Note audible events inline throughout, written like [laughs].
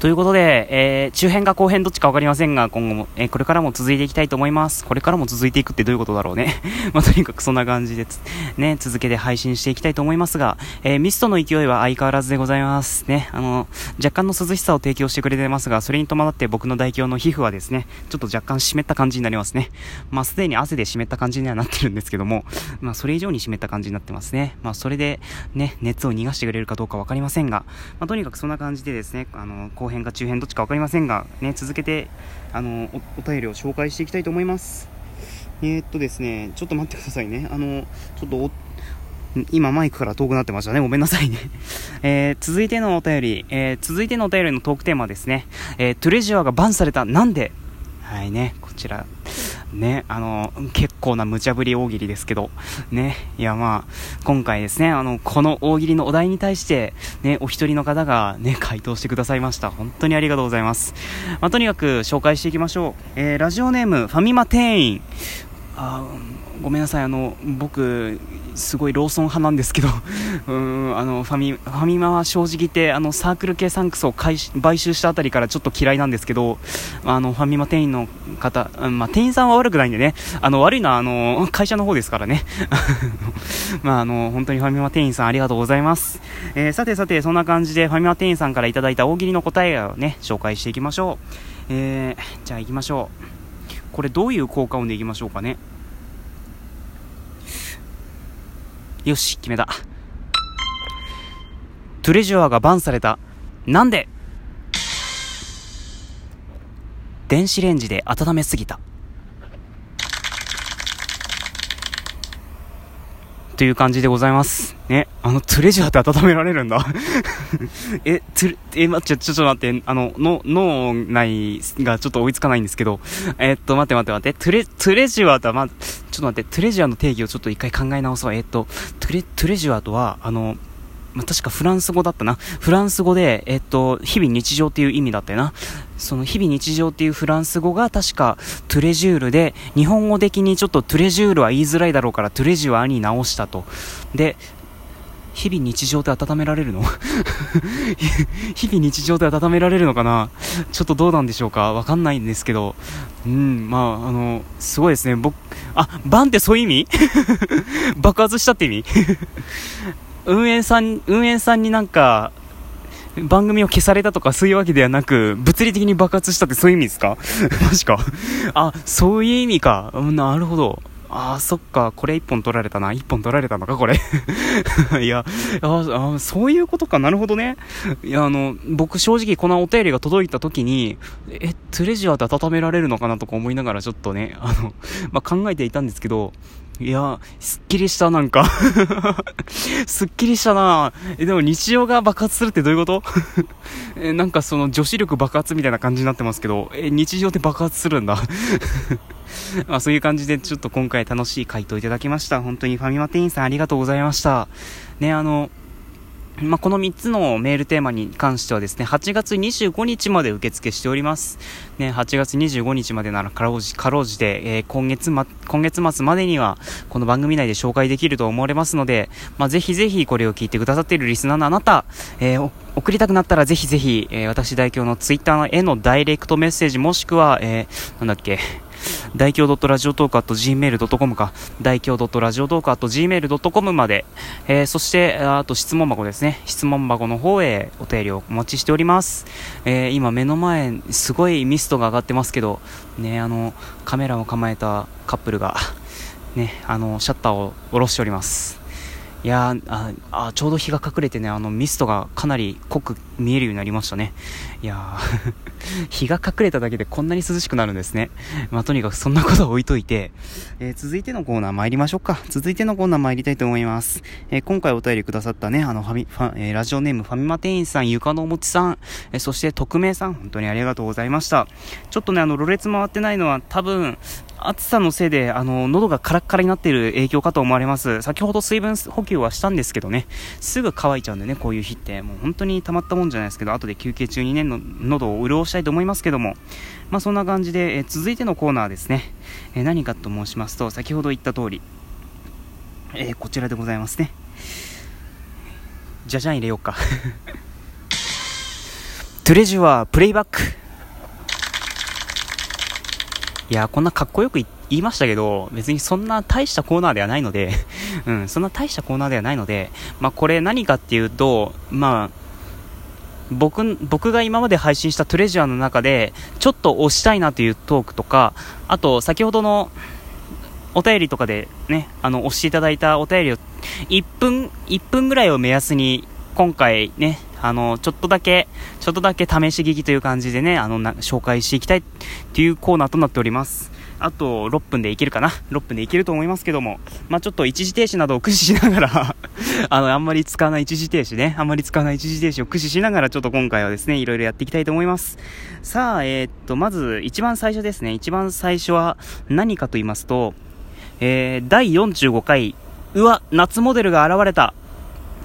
ということで、えー、中編か後編どっちか分かりませんが、今後も、えー、これからも続いていきたいと思います。これからも続いていくってどういうことだろうね。[laughs] まあ、とにかくそんな感じでね、続けて配信していきたいと思いますが、えー、ミストの勢いは相変わらずでございます。ね、あの、若干の涼しさを提供してくれてますが、それに伴って僕の代表の皮膚はですね、ちょっと若干湿った感じになりますね。まあ、すでに汗で湿った感じにはなってるんですけども、まあ、それ以上に湿った感じになってますね。まあ、それで、ね、熱を逃がしてくれるかどうか分かりませんが、まあ、とにかくそんな感じでですね、あの、編か中編どっちか分かりませんが、ね、続けてあのお便りを紹介していきたいと思います。えー、っとですね、ちょっと待ってくださいね。あの、ちょっと今マイクから遠くなってましたね。ごめんなさいね。[laughs] えー、続いてのお便り、えー、続いてのお便りのトークテーマですね。えー、トレジュアがバンされた。なんで？はいね、こちら。ね、あの、結構な無茶ぶり大喜利ですけど、ね、いやまあ、今回ですね、あの、この大喜利のお題に対して、ね、お一人の方がね、回答してくださいました。本当にありがとうございます。まあ、とにかく紹介していきましょう。えー、ラジオネーム、ファミマ店員。あごめんなさい、あの、僕、すごいローソン派なんですけど、[laughs] うんあのファミファミマは正直言ってあのサークル系サンクスを買収したあたりからちょっと嫌いなんですけど、あのファミマ店員の方、まあ、店員さんは悪くないんでね、あの悪いのはあの会社の方ですからね、[laughs] まあ、あの本当にファミマ店員さんありがとうございます。えー、さてさて、そんな感じでファミマ店員さんからいただいた大喜利の答えをね、紹介していきましょう。えー、じゃあ行きましょう。これどういう効果音でいきましょうかね。よし、決めた。トレジュアーがバンされた。なんで？電子レンジで温めすぎた。という感じでございます。ね。あの、トレジャーって温められるんだ [laughs] え、トゥえ、待って、ちょ、っと待って、あの、の、脳内がちょっと追いつかないんですけど、え、っと、待って待って待って、トゥレ、トレジュアとは、ま、ちょっと待って、トレジュアの定義をちょっと一回考え直そう。えー、と、トレ、トレジュアとは、あの、まあ、確かフランス語だったな。フランス語で、えっと、日々日常っていう意味だったよな。その日々日常っていうフランス語が確かトレジュールで、日本語的にちょっとトレジュールは言いづらいだろうからトレジュアに直したと。で、日々日常で温められるの？[laughs] 日々日常で温められるのかな？ちょっとどうなんでしょうか？わかんないんですけど。うん、まあ、あの、すごいですね。僕、あ、バンってそういう意味？[laughs] 爆発したって意味？[laughs] 運営さん、運営さんになんか、番組を消されたとかそういうわけではなく、物理的に爆発したってそういう意味ですか？マジか。あ、そういう意味か。なるほど。ああ、そっか、これ1本取られたな。1本取られたのか、これ。[laughs] いやああ、そういうことか、なるほどね。いや、あの、僕正直このお便りが届いた時に、え、トレジャーで温められるのかなとか思いながらちょっとね、あの、まあ、考えていたんですけど、いや、すっきりした、なんか。[laughs] すっきりしたな。え、でも日常が爆発するってどういうこと？[laughs] え、なんかその女子力爆発みたいな感じになってますけど、え、日常って爆発するんだ。ま [laughs] あそういう感じでちょっと今回楽しい回答いただきました。本当にファミマ店員さんありがとうございました。ね、あの、まあ、この3つのメールテーマに関してはですね、8月25日まで受付しております。ね、8月25日までならかろうじ、かろうじて、えー、今月ま、今月末までには、この番組内で紹介できると思われますので、まあ、ぜひぜひこれを聞いてくださっているリスナーのあなた、えー、送りたくなったらぜひぜひ、えー、私代表のツイッターへのダイレクトメッセージもしくは、えー、なんだっけ、大京ラジオトーク .gmail.com か、大京ラジオトーク .gmail.com まで、えー、そして、あと質問箱ですね。質問箱の方へお便りをお待ちしております。えー、今目の前、すごいミストが上がってますけど、ね、あの、カメラを構えたカップルが、ね、あの、シャッターを下ろしております。いやああちょうど日が隠れてねあのミストがかなり濃く見えるようになりましたね。いや [laughs] 日が隠れただけでこんなに涼しくなるんですね。まあとにかくそんなことは置いといて、えー、続いてのコーナー参りましょうか。続いてのコーナー参りたいと思います、えー、今回お便りくださったねあのファミファ、えー、ラジオネームファミマ店員さん床のおもちさん、えそして匿名さん本当にありがとうございました。ちょっとねあのろれつ回ってないのは多分暑さのせいで、あの、喉がカラッカラになっている影響かと思われます。先ほど水分補給はしたんですけどね、すぐ乾いちゃうんでね、こういう日って。もう本当に溜まったもんじゃないですけど、後で休憩中にね、の喉を潤したいと思いますけども、まあそんな感じで、え続いてのコーナーですね。え何かと申しますと、先ほど言った通り、えー、こちらでございますね。じゃじゃん入れようかトゥレジュはプレイバック。いや、こんなかっこよく言いましたけど、別にそんな大したコーナーではないので [laughs] うん、そんな大したコーナーではないので、まあ、これ何かっていうと、まあ、僕、僕が今まで配信したトレジャーの中で、ちょっと押したいなというトークとか、あと、先ほどのお便りとかでね、あの、押していただいたお便りを、1分、1分ぐらいを目安に、今回ね、あの、ちょっとだけ、ちょっとだけ試し聞きという感じでね、あの、紹介していきたいっていうコーナーとなっております。あと6分でいけるかな ?6 分でいけると思いますけども、まあ、ちょっと一時停止などを駆使しながら [laughs] あの、あんまり使わない一時停止ね、あんまり使わない一時停止を駆使しながら、ちょっと今回はですね、いろいろやっていきたいと思います。さあ、えー、っと、まず、一番最初ですね、一番最初は何かと言いますと、えー、第45回、うわ、夏モデルが現れた。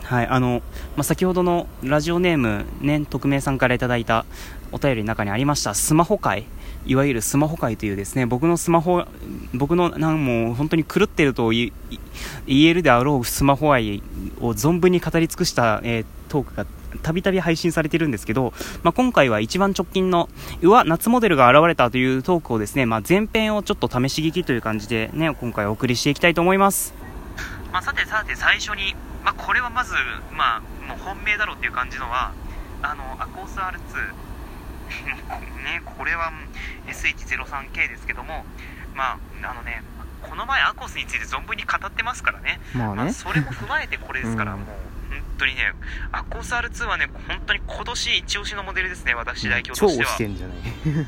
はい、あの、まあ、先ほどのラジオネーム、ね、匿名さんからいただいたお便りの中にありました、スマホ界。いわゆるスマホ界というですね、僕のスマホ、僕の、なんも本当に狂ってると言えるであろうスマホ愛を存分に語り尽くした、えー、トークがたびたび配信されてるんですけど、まあ、今回は一番直近の、うわ、夏モデルが現れたというトークをですね、まあ、前編をちょっと試し聞きという感じでね、今回お送りしていきたいと思います。まあ、さてさて最初に、まあ、これはまず、まあ、もう本命だろうっていう感じのは、あの、アコース R2、[laughs] ね、これは S103K ですけども、まあ、あのね、この前アコースについて存分に語ってますからね。まあね。まあ、それも踏まえてこれですから、[laughs] うん、もう、本当にね、アコース R2 はね、本当に今年一押しのモデルですね、私代表としては。超押してんじゃない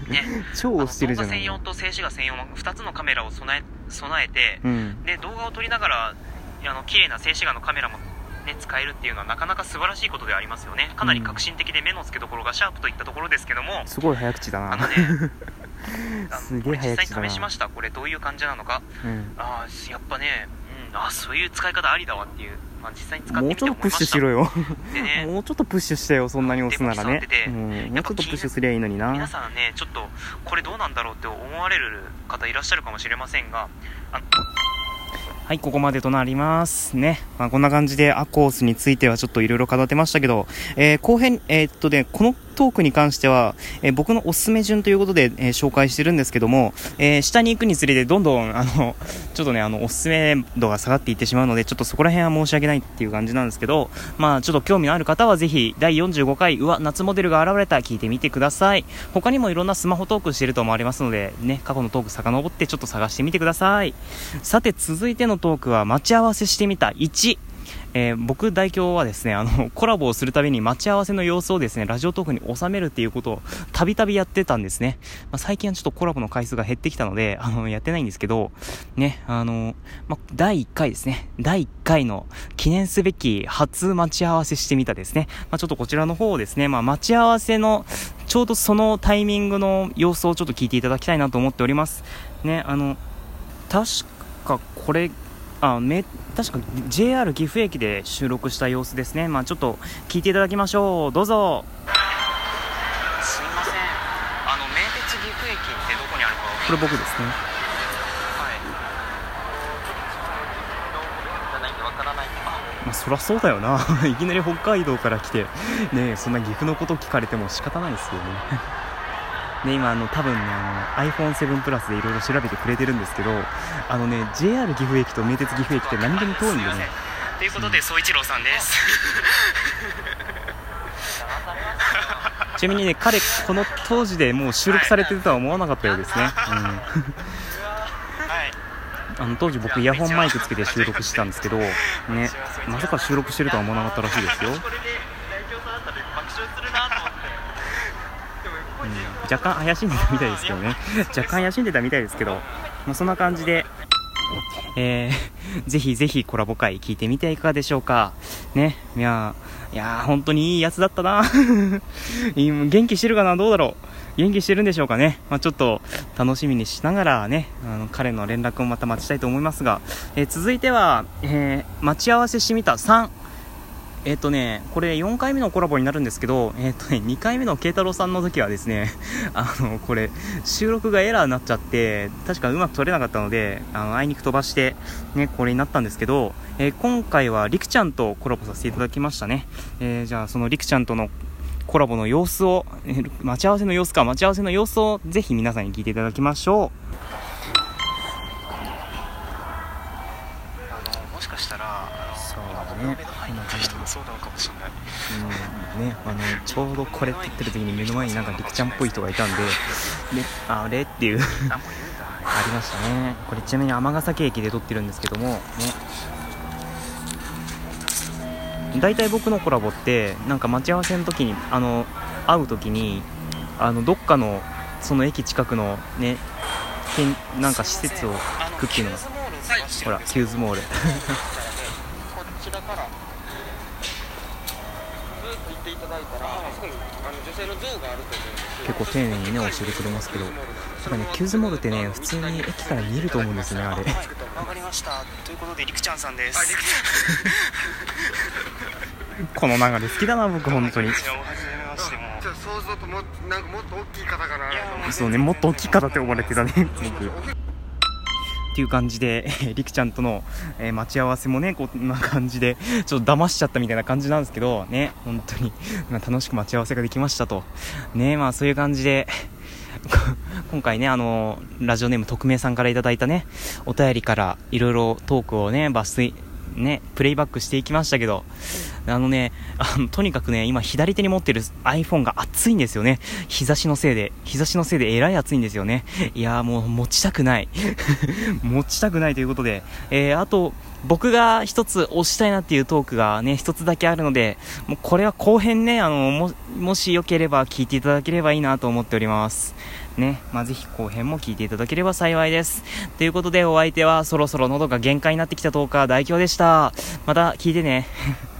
ね。[laughs] 超押してるじゃない動画専用と静止画専用の2つのカメラを備え、備えて、うん、で、動画を撮りながら、あの、綺麗な静止画のカメラもね、使えるっていうのはなかなか素晴らしいことでありますよね。かなり革新的で目の付けどころがシャープといったところですけども。すごい早口だな。あのね、[laughs] すげえ早口実際試しました。これどういう感じなのか。うん、ああ、やっぱね、うん、あそういう使い方ありだわっていう。まあ、実際に使ってみてもうちょっとプッシュしろよ。でね、[laughs] もうちょっとプッシュしてよ、そんなに押すならね。うん、もうちょっとプッシュすりゃいいのにな。皆さんね、ちょっと、これどうなんだろうって思われる方いらっしゃるかもしれませんが、あのはい、ここまでとなりますね。まあ、こんな感じでアコースについてはちょっといろいろ語ってましたけど、えー、後編、えー、っとね、このトークに関しては、えー、僕のおすすめ順ということで、えー、紹介してるんですけども、えー、下に行くにつれてどんどん、あの、ちょっとね、あの、おすすめ度が下がっていってしまうので、ちょっとそこら辺は申し訳ないっていう感じなんですけど、まあ、ちょっと興味のある方はぜひ、第45回、うわ、夏モデルが現れた、聞いてみてください。他にもいろんなスマホトークしてると思われますので、ね、過去のトーク遡ってちょっと探してみてください。さて、続いてのトークは、待ち合わせしてみた1。えー、僕代表はですね、あの、コラボをするたびに待ち合わせの様子をですね、ラジオトークに収めるっていうことをたびたびやってたんですね。まあ、最近はちょっとコラボの回数が減ってきたので、あの、やってないんですけど、ね、あの、まあ、第1回ですね、第1回の記念すべき初待ち合わせしてみたですね。まあ、ちょっとこちらの方をですね、まあ、待ち合わせの、ちょうどそのタイミングの様子をちょっと聞いていただきたいなと思っております。ね、あの、確かこれあめ確か JR 岐阜駅で収録した様子ですね、まあ、ちょっと聞いていただきましょう。どうぞ。すいません。あの名鉄岐阜駅ってどこにあるかこれ僕ですね。はい。まあ、そりゃそうだよな。[laughs] いきなり北海道から来てねそんな岐阜のこと聞かれても仕方ないですよねね、今あの多分ねあの iPhone7 プラスでいろいろ調べてくれてるんですけどあのね JR 岐阜駅と名鉄岐阜駅って何でも遠いんでね。ということで総一郎さんです。[laughs] ちなみにね彼この当時でもう収録されてるとは思わなかったようですね、うん。[laughs] あの当時僕イヤホンマイクつけて収録してたんですけどねまさか収録してるとは思わなかったらしいですよ若干怪しんでたみたいですけどね若干怪しんでたみたいですけど、まあ、そんな感じでえー、[laughs] ぜひぜひコラボ会聞いてみてはいかがでしょうか。ね。いやいや本当にいいやつだったな [laughs] 元気してるかな？どうだろう元気してるんでしょうかね。まあ、ちょっと楽しみにしながらね、あの彼の連絡をまた待ちたいと思いますが、えー、続いては、えー、待ち合わせしてみた3。えっ、ー、とね、これ4回目のコラボになるんですけど、えっ、ー、とね、2回目の慶太郎さんの時はですね、[laughs] あの、これ、収録がエラーになっちゃって、確かうまく撮れなかったので、あの、あいにく飛ばして、ね、これになったんですけど、えー、今回はりくちゃんとコラボさせていただきましたね。えじゃあ、そのりくちゃんとのコラボの様子を、え [laughs] 待ち合わせの様子か、待ち合わせの様子をぜひ皆さんに聞いていただきましょうもしかしたらね。入った人もそうなのかもしれないう。うん、ね、あの、ちょうどこれって言ってる時に目の前になんかりくちゃんっぽい人がいたんで、ね、あれ？っていう。ありましたね。これちなみに尼崎駅で撮ってるんですけどもね。大体僕のコラボってなんか待ち合わせの時にあの会う時にあのどっかのその駅近くのねけんなんか施設を行くっていうのがほらキューズモールこちらからずっと行ってい。ただいたらあそこにあの女性の像があると思うんです結構丁寧にね教えてくれますけどただねキューズモールってね普通に駅から見えると思うんですねあれ。わかりました。ということでりくちゃんさんです。[laughs] この流れ好きだな僕本当に。想像ともなんかもっと大きい方かなそうねもっと大きい方って呼ばれてたね僕っていう感じで、えりくちゃんとの、えー待ち合わせもね、こんな感じで、ちょっと騙しちゃったみたいな感じなんですけど、ね、本当に、まあ楽しく待ち合わせができましたと。ね、まあそういう感じで、[laughs] 今回ね、あの、ラジオネーム匿名さんからいただいたね、お便りからいろいろトークをね、抜粋、ね、プレイバックしていきましたけど、あのね、あの、とにかくね、今左手に持ってる iPhone が熱いんですよね。日差しのせいで、日差しのせいでえらい熱いんですよね。いやもう持ちたくない。[laughs] 持ちたくないということで、えー、あと、僕が一つ押したいなっていうトークがね、一つだけあるので、もうこれは後編ね、あの、も、もしよければ聞いていただければいいなと思っております。ね、まあ、ぜひ後編も聞いていただければ幸いです。ということでお相手はそろそろ喉が限界になってきたトーカー代表でした。また聞いてね。[laughs]